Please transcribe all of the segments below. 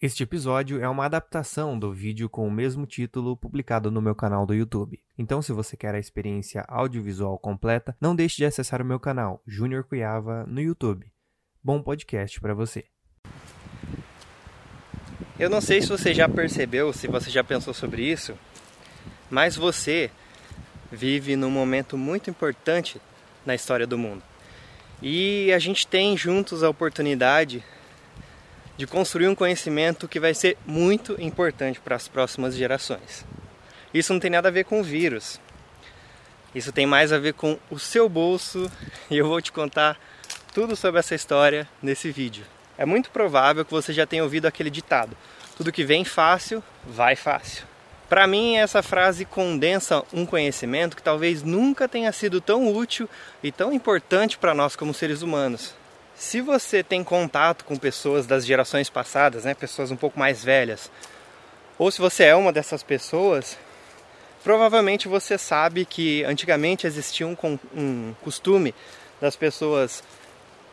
Este episódio é uma adaptação do vídeo com o mesmo título publicado no meu canal do YouTube. Então, se você quer a experiência audiovisual completa, não deixe de acessar o meu canal, Júnior Cuiava, no YouTube. Bom podcast para você. Eu não sei se você já percebeu, se você já pensou sobre isso, mas você vive num momento muito importante na história do mundo. E a gente tem juntos a oportunidade de construir um conhecimento que vai ser muito importante para as próximas gerações. Isso não tem nada a ver com o vírus. Isso tem mais a ver com o seu bolso e eu vou te contar tudo sobre essa história nesse vídeo. É muito provável que você já tenha ouvido aquele ditado: tudo que vem fácil, vai fácil. Para mim, essa frase condensa um conhecimento que talvez nunca tenha sido tão útil e tão importante para nós como seres humanos. Se você tem contato com pessoas das gerações passadas, né, pessoas um pouco mais velhas, ou se você é uma dessas pessoas, provavelmente você sabe que antigamente existia um, um costume das pessoas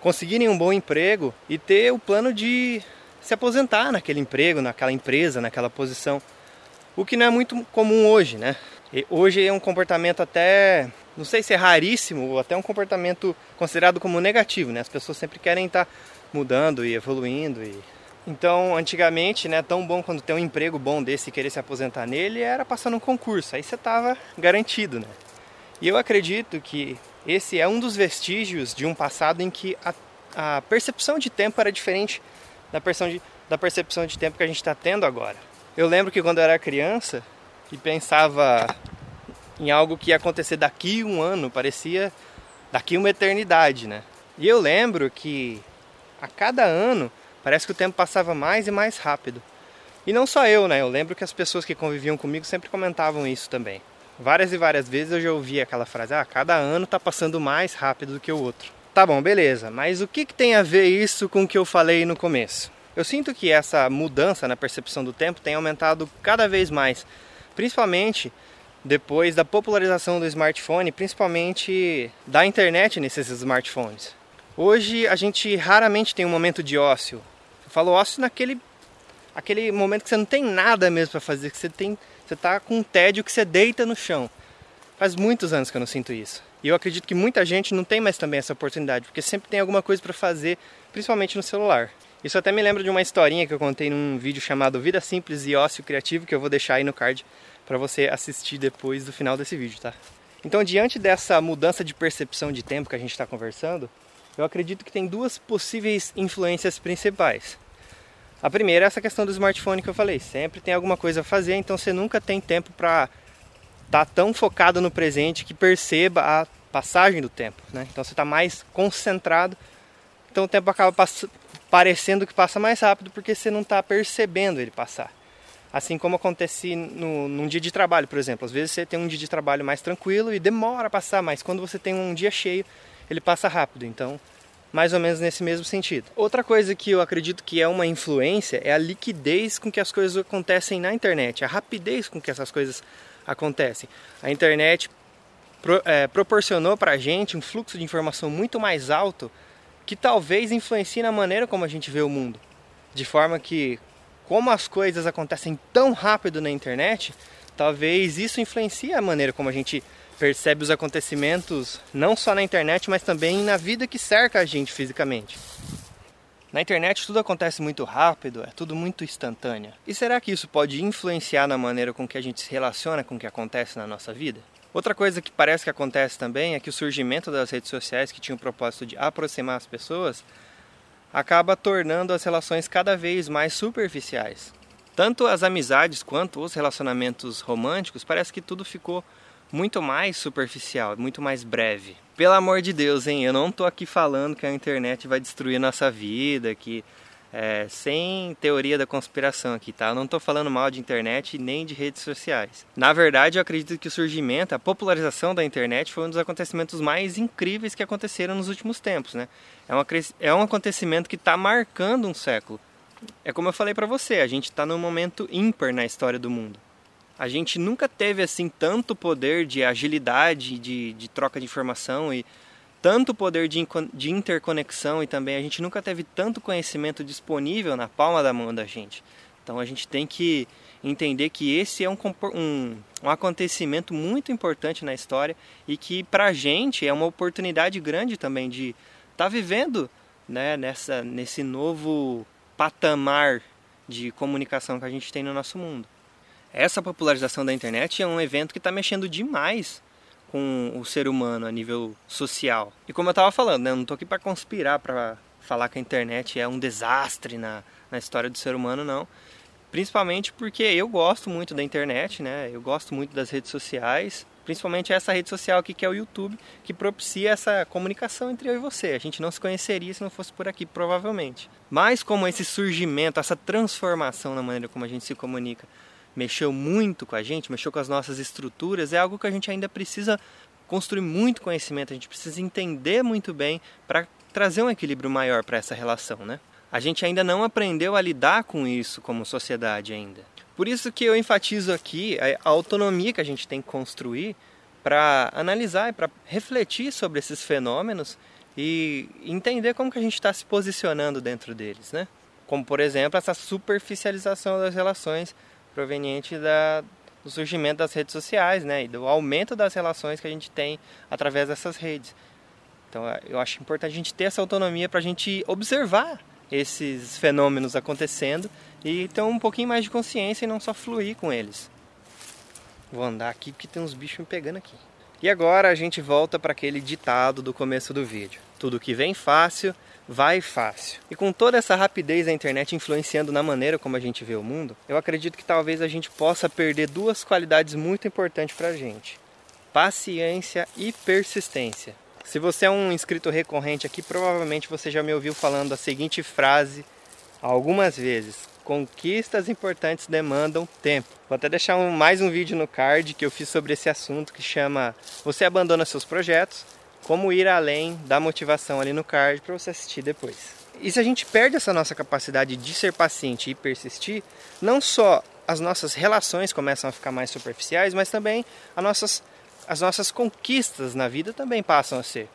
conseguirem um bom emprego e ter o plano de se aposentar naquele emprego, naquela empresa, naquela posição. O que não é muito comum hoje, né? E hoje é um comportamento até não sei se é raríssimo ou até um comportamento considerado como negativo, né? As pessoas sempre querem estar mudando e evoluindo e então, antigamente, né, tão bom quando tem um emprego bom desse e querer se aposentar nele era passar num concurso, aí você estava garantido, né? E eu acredito que esse é um dos vestígios de um passado em que a, a percepção de tempo era diferente da, de, da percepção de tempo que a gente está tendo agora. Eu lembro que quando eu era criança e pensava em algo que ia acontecer daqui um ano, parecia daqui uma eternidade, né? E eu lembro que a cada ano parece que o tempo passava mais e mais rápido. E não só eu, né? Eu lembro que as pessoas que conviviam comigo sempre comentavam isso também. Várias e várias vezes eu já ouvi aquela frase: ah, cada ano tá passando mais rápido do que o outro. Tá bom, beleza, mas o que, que tem a ver isso com o que eu falei no começo? Eu sinto que essa mudança na percepção do tempo tem aumentado cada vez mais, principalmente depois da popularização do smartphone, principalmente da internet nesses smartphones. Hoje a gente raramente tem um momento de ócio. Eu falo ócio naquele aquele momento que você não tem nada mesmo para fazer, que você tem, você tá com um tédio que você deita no chão. Faz muitos anos que eu não sinto isso. E eu acredito que muita gente não tem mais também essa oportunidade, porque sempre tem alguma coisa para fazer, principalmente no celular. Isso até me lembra de uma historinha que eu contei num vídeo chamado Vida Simples e Ócio Criativo, que eu vou deixar aí no card para você assistir depois do final desse vídeo, tá? Então, diante dessa mudança de percepção de tempo que a gente está conversando, eu acredito que tem duas possíveis influências principais. A primeira é essa questão do smartphone que eu falei. Sempre tem alguma coisa a fazer, então você nunca tem tempo para estar tá tão focado no presente que perceba a passagem do tempo. Né? Então você está mais concentrado, então o tempo acaba parecendo que passa mais rápido porque você não está percebendo ele passar. Assim como acontece no, num dia de trabalho, por exemplo. Às vezes você tem um dia de trabalho mais tranquilo e demora a passar, mas quando você tem um dia cheio, ele passa rápido. Então, mais ou menos nesse mesmo sentido. Outra coisa que eu acredito que é uma influência é a liquidez com que as coisas acontecem na internet, a rapidez com que essas coisas acontecem. A internet pro, é, proporcionou para a gente um fluxo de informação muito mais alto que talvez influencie na maneira como a gente vê o mundo. De forma que como as coisas acontecem tão rápido na internet, talvez isso influencie a maneira como a gente percebe os acontecimentos, não só na internet, mas também na vida que cerca a gente fisicamente. Na internet tudo acontece muito rápido, é tudo muito instantâneo. E será que isso pode influenciar na maneira com que a gente se relaciona com o que acontece na nossa vida? Outra coisa que parece que acontece também é que o surgimento das redes sociais, que tinha o propósito de aproximar as pessoas, acaba tornando as relações cada vez mais superficiais. Tanto as amizades quanto os relacionamentos românticos, parece que tudo ficou muito mais superficial, muito mais breve. Pelo amor de Deus, hein? Eu não tô aqui falando que a internet vai destruir nossa vida, que é, sem teoria da conspiração aqui, tá? Eu não estou falando mal de internet nem de redes sociais. Na verdade, eu acredito que o surgimento, a popularização da internet foi um dos acontecimentos mais incríveis que aconteceram nos últimos tempos, né? É, uma, é um acontecimento que está marcando um século. É como eu falei para você, a gente está num momento ímpar na história do mundo. A gente nunca teve assim tanto poder de agilidade, de, de troca de informação e tanto poder de, de interconexão e também a gente nunca teve tanto conhecimento disponível na palma da mão da gente. Então a gente tem que entender que esse é um, um, um acontecimento muito importante na história e que para a gente é uma oportunidade grande também de estar tá vivendo né, nessa, nesse novo patamar de comunicação que a gente tem no nosso mundo. Essa popularização da internet é um evento que está mexendo demais com o ser humano a nível social. E como eu estava falando, né, eu não estou aqui para conspirar, para falar que a internet é um desastre na, na história do ser humano, não. Principalmente porque eu gosto muito da internet, né? Eu gosto muito das redes sociais, principalmente essa rede social aqui que é o YouTube, que propicia essa comunicação entre eu e você. A gente não se conheceria se não fosse por aqui, provavelmente. Mas como esse surgimento, essa transformação na maneira como a gente se comunica, mexeu muito com a gente, mexeu com as nossas estruturas, é algo que a gente ainda precisa construir muito conhecimento, a gente precisa entender muito bem para trazer um equilíbrio maior para essa relação, né? A gente ainda não aprendeu a lidar com isso como sociedade ainda. Por isso que eu enfatizo aqui a autonomia que a gente tem que construir para analisar e para refletir sobre esses fenômenos e entender como que a gente está se posicionando dentro deles, né? Como por exemplo essa superficialização das relações proveniente da, do surgimento das redes sociais, né? E do aumento das relações que a gente tem através dessas redes. Então eu acho importante a gente ter essa autonomia para a gente observar esses fenômenos acontecendo e ter um pouquinho mais de consciência e não só fluir com eles. Vou andar aqui porque tem uns bichos me pegando aqui. E agora a gente volta para aquele ditado do começo do vídeo. Tudo que vem fácil, vai fácil. E com toda essa rapidez da internet influenciando na maneira como a gente vê o mundo, eu acredito que talvez a gente possa perder duas qualidades muito importantes para a gente: paciência e persistência. Se você é um inscrito recorrente aqui, provavelmente você já me ouviu falando a seguinte frase algumas vezes: Conquistas importantes demandam tempo. Vou até deixar um, mais um vídeo no card que eu fiz sobre esse assunto que chama Você abandona seus projetos, como ir além da motivação ali no card para você assistir depois. E se a gente perde essa nossa capacidade de ser paciente e persistir, não só as nossas relações começam a ficar mais superficiais, mas também as nossas as nossas conquistas na vida também passam a ser.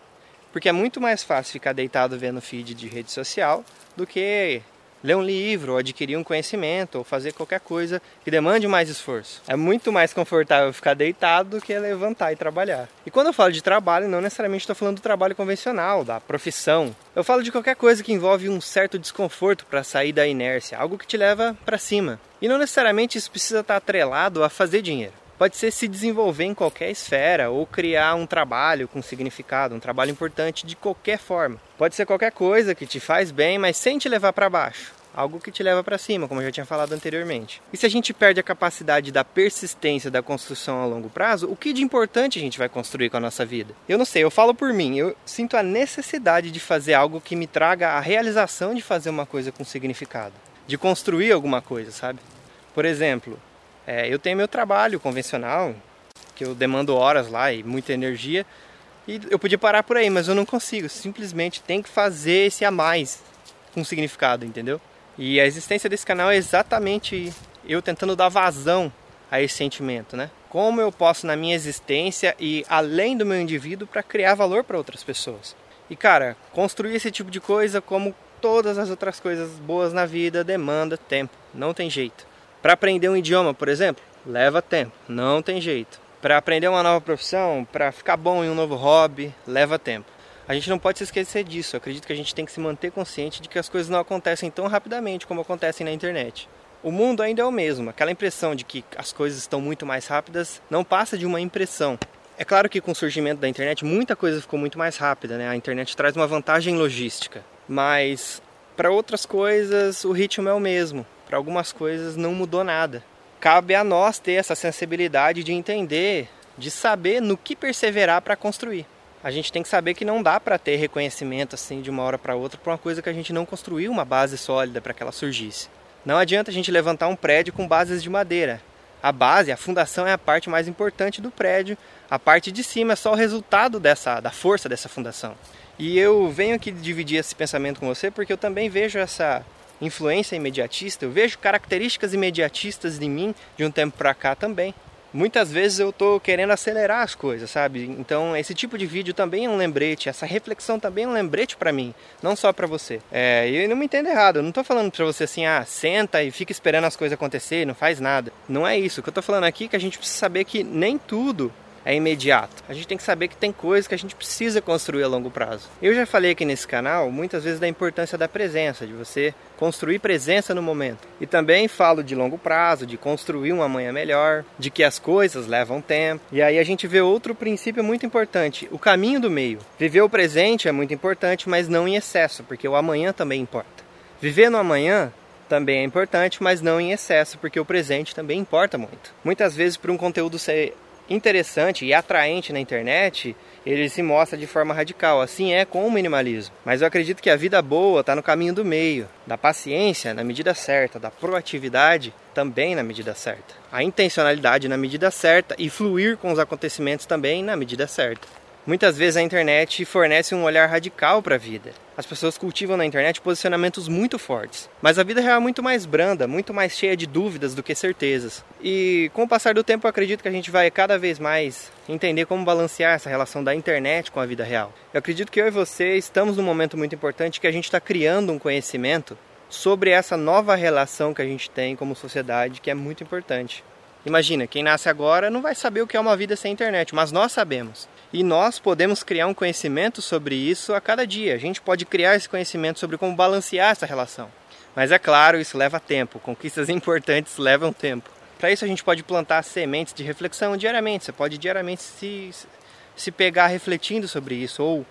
Porque é muito mais fácil ficar deitado vendo feed de rede social do que ler um livro, ou adquirir um conhecimento, ou fazer qualquer coisa que demande mais esforço. É muito mais confortável ficar deitado do que levantar e trabalhar. E quando eu falo de trabalho, não necessariamente estou falando do trabalho convencional, da profissão. Eu falo de qualquer coisa que envolve um certo desconforto para sair da inércia, algo que te leva para cima. E não necessariamente isso precisa estar atrelado a fazer dinheiro pode ser se desenvolver em qualquer esfera ou criar um trabalho com significado, um trabalho importante de qualquer forma. Pode ser qualquer coisa que te faz bem, mas sem te levar para baixo. Algo que te leva para cima, como eu já tinha falado anteriormente. E se a gente perde a capacidade da persistência da construção a longo prazo, o que de importante a gente vai construir com a nossa vida? Eu não sei, eu falo por mim, eu sinto a necessidade de fazer algo que me traga a realização de fazer uma coisa com significado, de construir alguma coisa, sabe? Por exemplo, é, eu tenho meu trabalho convencional, que eu demando horas lá e muita energia, e eu podia parar por aí, mas eu não consigo. Simplesmente tem que fazer esse a mais com significado, entendeu? E a existência desse canal é exatamente eu tentando dar vazão a esse sentimento, né? Como eu posso na minha existência e além do meu indivíduo para criar valor para outras pessoas. E cara, construir esse tipo de coisa, como todas as outras coisas boas na vida, demanda tempo, não tem jeito. Para aprender um idioma, por exemplo, leva tempo, não tem jeito. Para aprender uma nova profissão, para ficar bom em um novo hobby, leva tempo. A gente não pode se esquecer disso. Eu acredito que a gente tem que se manter consciente de que as coisas não acontecem tão rapidamente como acontecem na internet. O mundo ainda é o mesmo. Aquela impressão de que as coisas estão muito mais rápidas não passa de uma impressão. É claro que com o surgimento da internet muita coisa ficou muito mais rápida, né? A internet traz uma vantagem logística, mas para outras coisas o ritmo é o mesmo para algumas coisas não mudou nada. Cabe a nós ter essa sensibilidade de entender, de saber no que perseverar para construir. A gente tem que saber que não dá para ter reconhecimento assim de uma hora para outra para uma coisa que a gente não construiu uma base sólida para que ela surgisse. Não adianta a gente levantar um prédio com bases de madeira. A base, a fundação é a parte mais importante do prédio. A parte de cima é só o resultado dessa da força dessa fundação. E eu venho aqui dividir esse pensamento com você porque eu também vejo essa influência imediatista, eu vejo características imediatistas em mim de um tempo para cá também. muitas vezes eu tô querendo acelerar as coisas, sabe? Então esse tipo de vídeo também é um lembrete, essa reflexão também é um lembrete para mim, não só para você. É, e não me entenda errado, eu não tô falando para você assim, ah, senta e fica esperando as coisas acontecer, não faz nada. Não é isso. O que eu tô falando aqui é que a gente precisa saber que nem tudo é imediato. A gente tem que saber que tem coisas que a gente precisa construir a longo prazo. Eu já falei aqui nesse canal muitas vezes da importância da presença, de você construir presença no momento. E também falo de longo prazo, de construir um amanhã melhor, de que as coisas levam tempo. E aí a gente vê outro princípio muito importante, o caminho do meio. Viver o presente é muito importante, mas não em excesso, porque o amanhã também importa. Viver no amanhã também é importante, mas não em excesso, porque o presente também importa muito. Muitas vezes, para um conteúdo ser interessante e atraente na internet, ele se mostra de forma radical. Assim é com o minimalismo. Mas eu acredito que a vida boa está no caminho do meio, da paciência na medida certa, da proatividade também na medida certa, a intencionalidade na medida certa e fluir com os acontecimentos também na medida certa. Muitas vezes a internet fornece um olhar radical para a vida. As pessoas cultivam na internet posicionamentos muito fortes, mas a vida real é muito mais branda, muito mais cheia de dúvidas do que certezas. E com o passar do tempo, eu acredito que a gente vai cada vez mais entender como balancear essa relação da internet com a vida real. Eu acredito que eu e você estamos num momento muito importante que a gente está criando um conhecimento sobre essa nova relação que a gente tem como sociedade, que é muito importante. Imagina, quem nasce agora não vai saber o que é uma vida sem internet, mas nós sabemos. E nós podemos criar um conhecimento sobre isso a cada dia. A gente pode criar esse conhecimento sobre como balancear essa relação. Mas é claro, isso leva tempo. Conquistas importantes levam tempo. Para isso a gente pode plantar sementes de reflexão diariamente. Você pode diariamente se, se pegar refletindo sobre isso ou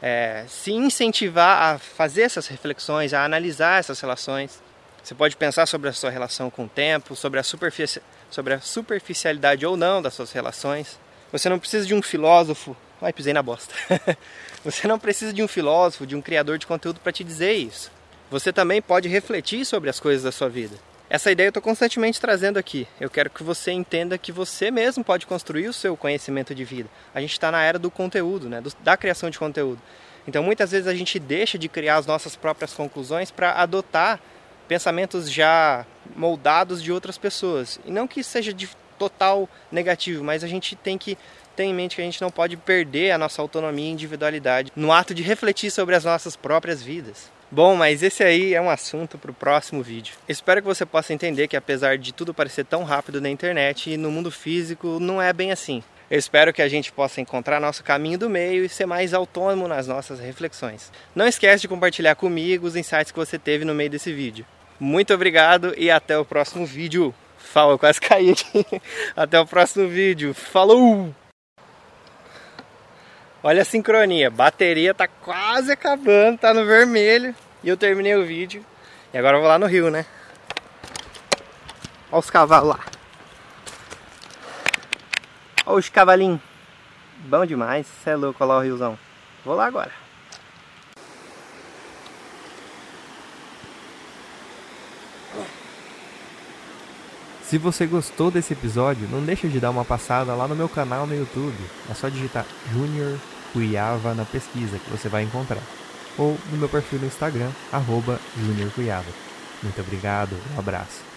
é, se incentivar a fazer essas reflexões, a analisar essas relações. Você pode pensar sobre a sua relação com o tempo, sobre a, superfici sobre a superficialidade ou não das suas relações. Você não precisa de um filósofo. Ai, pisei na bosta. Você não precisa de um filósofo, de um criador de conteúdo para te dizer isso. Você também pode refletir sobre as coisas da sua vida. Essa ideia eu estou constantemente trazendo aqui. Eu quero que você entenda que você mesmo pode construir o seu conhecimento de vida. A gente está na era do conteúdo, né? da criação de conteúdo. Então muitas vezes a gente deixa de criar as nossas próprias conclusões para adotar pensamentos já moldados de outras pessoas. E não que seja de total negativo, mas a gente tem que ter em mente que a gente não pode perder a nossa autonomia e individualidade no ato de refletir sobre as nossas próprias vidas. Bom, mas esse aí é um assunto para o próximo vídeo. Espero que você possa entender que apesar de tudo parecer tão rápido na internet, no mundo físico não é bem assim. Eu espero que a gente possa encontrar nosso caminho do meio e ser mais autônomo nas nossas reflexões. Não esquece de compartilhar comigo os insights que você teve no meio desse vídeo. Muito obrigado e até o próximo vídeo. Fala, quase caí aqui. Até o próximo vídeo. Falou! Olha a sincronia. Bateria tá quase acabando, tá no vermelho. E eu terminei o vídeo. E agora eu vou lá no rio, né? Olha os cavalos lá. Olha os cavalinhos. Bom demais. Você é louco, olha lá o riozão. Vou lá agora. Se você gostou desse episódio, não deixa de dar uma passada lá no meu canal no YouTube. É só digitar Junior Cuiava na pesquisa que você vai encontrar. Ou no meu perfil no Instagram, arroba Junior Cuiava. Muito obrigado, um abraço.